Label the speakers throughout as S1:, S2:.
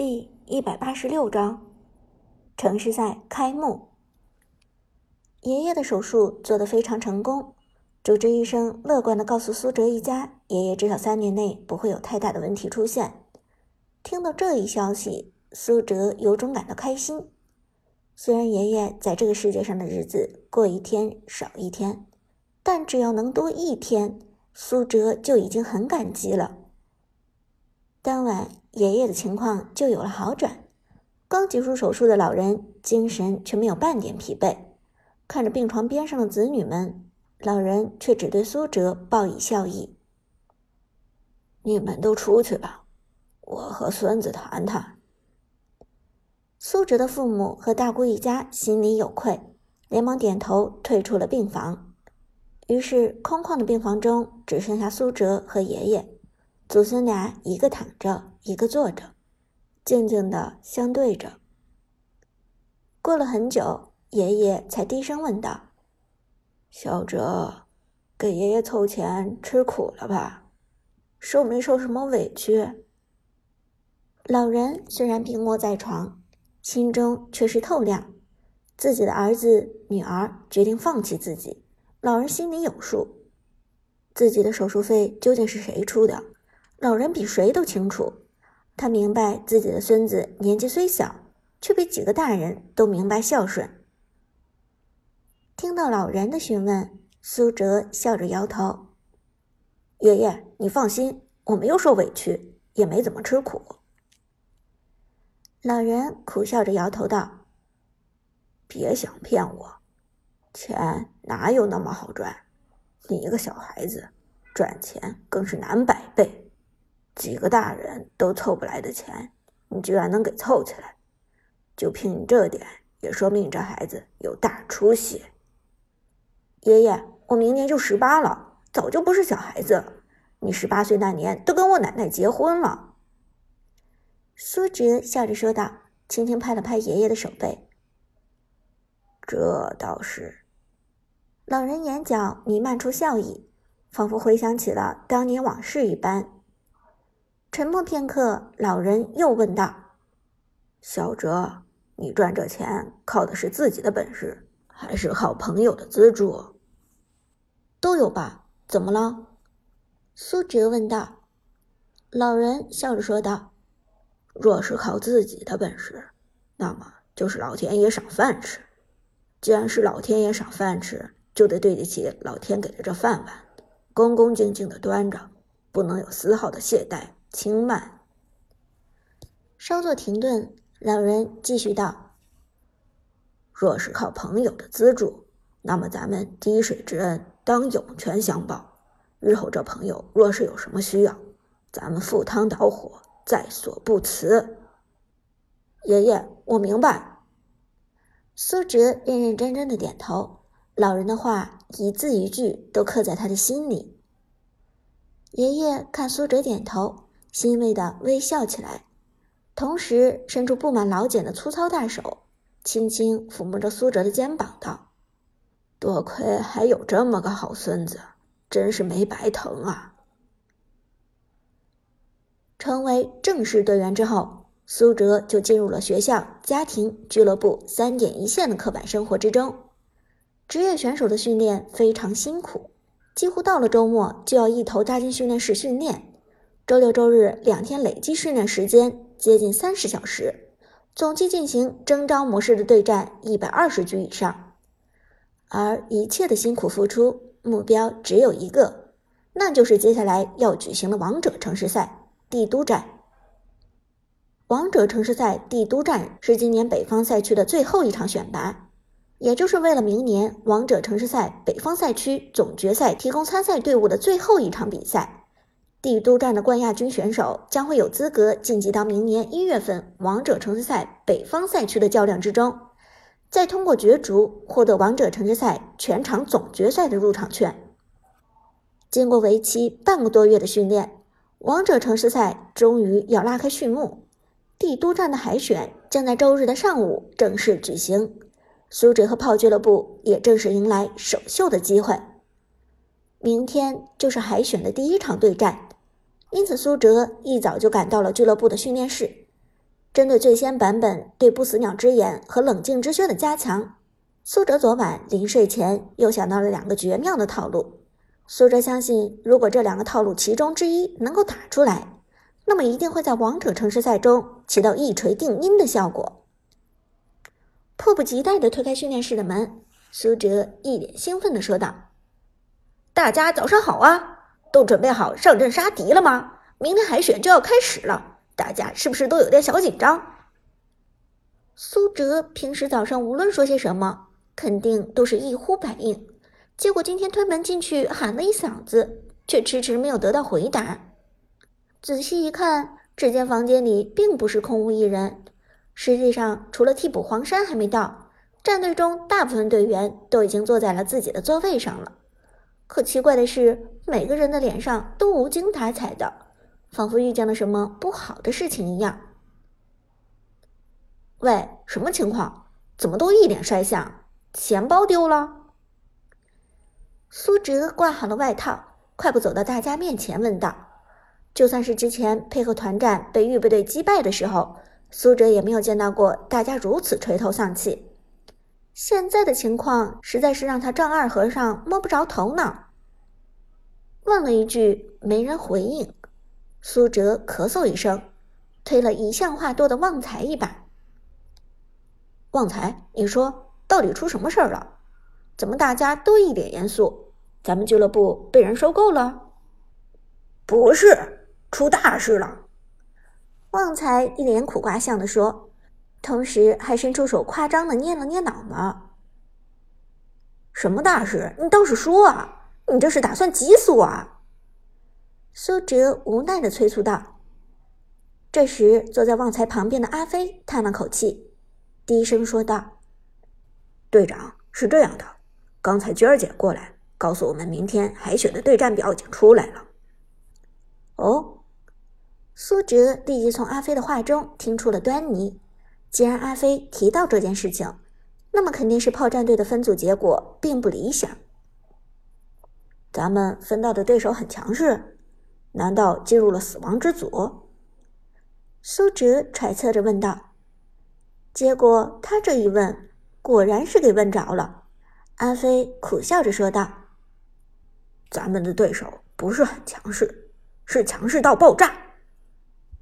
S1: 第一百八十六章，城市赛开幕。爷爷的手术做得非常成功，主治医生乐观地告诉苏哲一家，爷爷至少三年内不会有太大的问题出现。听到这一消息，苏哲由衷感到开心。虽然爷爷在这个世界上的日子过一天少一天，但只要能多一天，苏哲就已经很感激了。当晚，爷爷的情况就有了好转。刚结束手术的老人精神却没有半点疲惫，看着病床边上的子女们，老人却只对苏哲报以笑意：“
S2: 你们都出去吧，我和孙子谈谈。”
S1: 苏哲的父母和大姑一家心里有愧，连忙点头退出了病房。于是，空旷的病房中只剩下苏哲和爷爷。祖孙俩一个躺着，一个坐着，静静的相对着。过了很久，爷爷才低声问道：“
S2: 小哲，给爷爷凑钱吃苦了吧？受没受什么委屈？”
S1: 老人虽然病卧在床，心中却是透亮。自己的儿子女儿决定放弃自己，老人心里有数。自己的手术费究竟是谁出的？老人比谁都清楚，他明白自己的孙子年纪虽小，却比几个大人都明白孝顺。听到老人的询问，苏哲笑着摇头：“
S2: 爷爷，你放心，我没有受委屈，也没怎么吃苦。”
S1: 老人苦笑着摇头道：“
S2: 别想骗我，钱哪有那么好赚？你一个小孩子，赚钱更是难百倍。”几个大人都凑不来的钱，你居然能给凑起来，就凭你这点，也说明你这孩子有大出息。爷爷，我明年就十八了，早就不是小孩子。你十八岁那年都跟我奶奶结婚了。
S1: 苏哲笑着说道，轻轻拍了拍爷爷的手背。
S2: 这倒是。
S1: 老人眼角弥漫出笑意，仿佛回想起了当年往事一般。沉默片刻，老人又问道：“
S2: 小哲，你赚这钱靠的是自己的本事，还是靠朋友的资助？
S1: 都有吧？怎么了？”苏哲问道。
S2: 老人笑着说道：“若是靠自己的本事，那么就是老天爷赏饭吃。既然是老天爷赏饭吃，就得对得起老天给的这饭碗，恭恭敬敬的端着，不能有丝毫的懈怠。”轻慢。
S1: 稍作停顿，老人继续道：“
S2: 若是靠朋友的资助，那么咱们滴水之恩当涌泉相报。日后这朋友若是有什么需要，咱们赴汤蹈火，在所不辞。”
S1: 爷爷，我明白。苏哲认认真真的点头，老人的话一字一句都刻在他的心里。爷爷看苏哲点头。欣慰的微笑起来，同时伸出布满老茧的粗糙大手，轻轻抚摸着苏哲的肩膀，道：“
S2: 多亏还有这么个好孙子，真是没白疼啊！”
S1: 成为正式队员之后，苏哲就进入了学校、家庭、俱乐部三点一线的刻板生活之中。职业选手的训练非常辛苦，几乎到了周末就要一头扎进训练室训练。周六周日两天累计训练时间接近三十小时，总计进行征召模式的对战一百二十局以上，而一切的辛苦付出目标只有一个，那就是接下来要举行的王者城市赛帝都站。王者城市赛帝都站是今年北方赛区的最后一场选拔，也就是为了明年王者城市赛北方赛区总决赛提供参赛队伍的最后一场比赛。帝都站的冠亚军选手将会有资格晋级到明年一月份王者城市赛北方赛区的较量之中，再通过角逐获得王者城市赛全场总决赛的入场券。经过为期半个多月的训练，王者城市赛终于要拉开序幕。帝都站的海选将在周日的上午正式举行，苏哲和炮俱乐部也正式迎来首秀的机会。明天就是海选的第一场对战。因此，苏哲一早就赶到了俱乐部的训练室。针对最先版本对不死鸟之眼和冷静之靴的加强，苏哲昨晚临睡前又想到了两个绝妙的套路。苏哲相信，如果这两个套路其中之一能够打出来，那么一定会在王者城市赛中起到一锤定音的效果。迫不及待地推开训练室的门，苏哲一脸兴奋地说道：“
S2: 大家早上好啊！都准备好上阵杀敌了吗？明天海选就要开始了，大家是不是都有点小紧张？”
S1: 苏哲平时早上无论说些什么，肯定都是一呼百应，结果今天推门进去喊了一嗓子，却迟迟没有得到回答。仔细一看，这间房间里并不是空无一人。实际上，除了替补黄山还没到，战队中大部分队员都已经坐在了自己的座位上了。可奇怪的是，每个人的脸上都无精打采的，仿佛遇见了什么不好的事情一样。
S2: 喂，什么情况？怎么都一脸衰相？钱包丢了？
S1: 苏哲挂好了外套，快步走到大家面前问道：“就算是之前配合团战被预备队击败的时候。”苏哲也没有见到过大家如此垂头丧气，现在的情况实在是让他丈二和尚摸不着头脑。问了一句，没人回应。苏哲咳嗽一声，推了一向话多的旺财一把。
S2: 旺财，你说到底出什么事儿了？怎么大家都一脸严肃？咱们俱乐部被人收购了？
S3: 不是，出大事了！
S1: 旺财一脸苦瓜相的说，同时还伸出手夸张的捏了捏脑门。
S3: 什么大事？你倒是说啊！你这是打算急死我啊！
S1: 苏哲无奈的催促道。这时，坐在旺财旁边的阿飞叹了口气，低声说道：“
S3: 队长，是这样的，刚才娟儿姐过来告诉我们，明天海选的对战表已经出来了。”
S1: 哦。苏哲立即从阿飞的话中听出了端倪。既然阿飞提到这件事情，那么肯定是炮战队的分组结果并不理想。
S3: 咱们分到的对手很强势，难道进入了死亡之组？
S1: 苏哲揣测着问道。结果他这一问，果然是给问着了。阿飞苦笑着说道：“
S3: 咱们的对手不是很强势，是强势到爆炸。”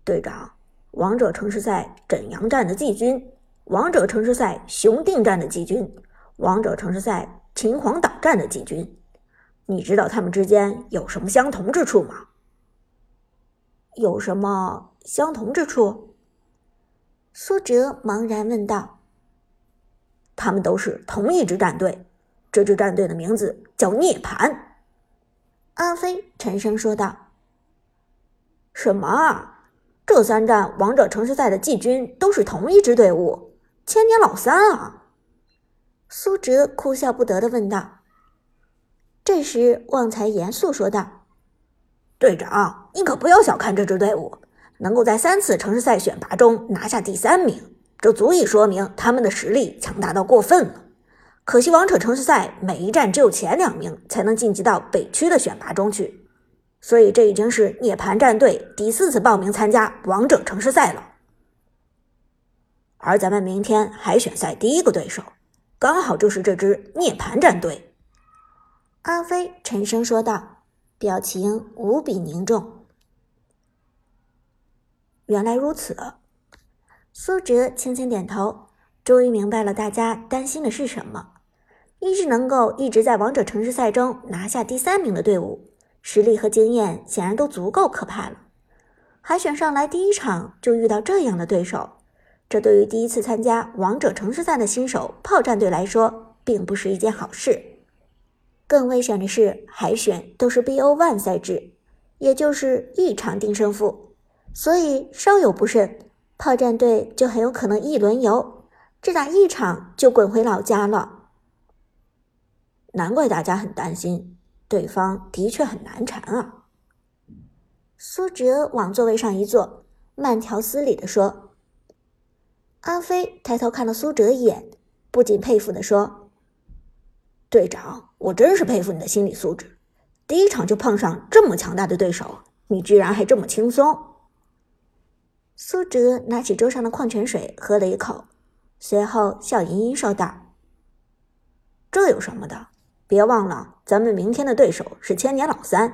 S3: 队长，王者城市赛沈阳站的季军，王者城市赛雄定站的季军，王者城市赛秦皇岛站的季军，你知道他们之间有什么相同之处吗？
S1: 有什么相同之处？苏哲茫然问道。
S3: 他们都是同一支战队，这支战队的名字叫涅槃。
S1: 阿飞沉声说道。
S3: 什么？这三站王者城市赛的季军都是同一支队伍，千年老三啊！
S1: 苏哲哭笑不得的问道。这时，旺财严肃说道：“
S3: 队长，你可不要小看这支队伍，能够在三次城市赛选拔中拿下第三名，这足以说明他们的实力强大到过分了。可惜王者城市赛每一站只有前两名才能晋级到北区的选拔中去。”所以这已经是涅槃战队第四次报名参加王者城市赛了，而咱们明天海选赛第一个对手，刚好就是这支涅槃战队。
S1: 阿飞沉声说道，表情无比凝重。
S2: 原来如此，
S1: 苏哲轻轻点头，终于明白了大家担心的是什么。一支能够一直在王者城市赛中拿下第三名的队伍。实力和经验显然都足够可怕了，海选上来第一场就遇到这样的对手，这对于第一次参加王者城市赛的新手炮战队来说，并不是一件好事。更危险的是，海选都是 BO One 赛制，也就是一场定胜负，所以稍有不慎，炮战队就很有可能一轮游，只打一场就滚回老家了。
S3: 难怪大家很担心。对方的确很难缠啊！
S1: 苏哲往座位上一坐，慢条斯理的说。阿飞抬头看了苏哲一眼，不禁佩服的说：“
S3: 队长，我真是佩服你的心理素质，第一场就碰上这么强大的对手，你居然还这么轻松。”
S1: 苏哲拿起桌上的矿泉水喝了一口，随后笑盈盈说道：“
S2: 这有什么的？别忘了，咱们明天的对手是千年老三。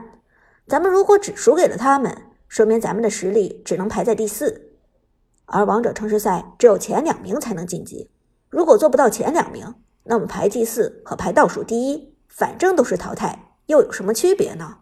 S2: 咱们如果只输给了他们，说明咱们的实力只能排在第四。而王者城市赛只有前两名才能晋级，如果做不到前两名，那么排第四和排倒数第一，反正都是淘汰，又有什么区别呢？”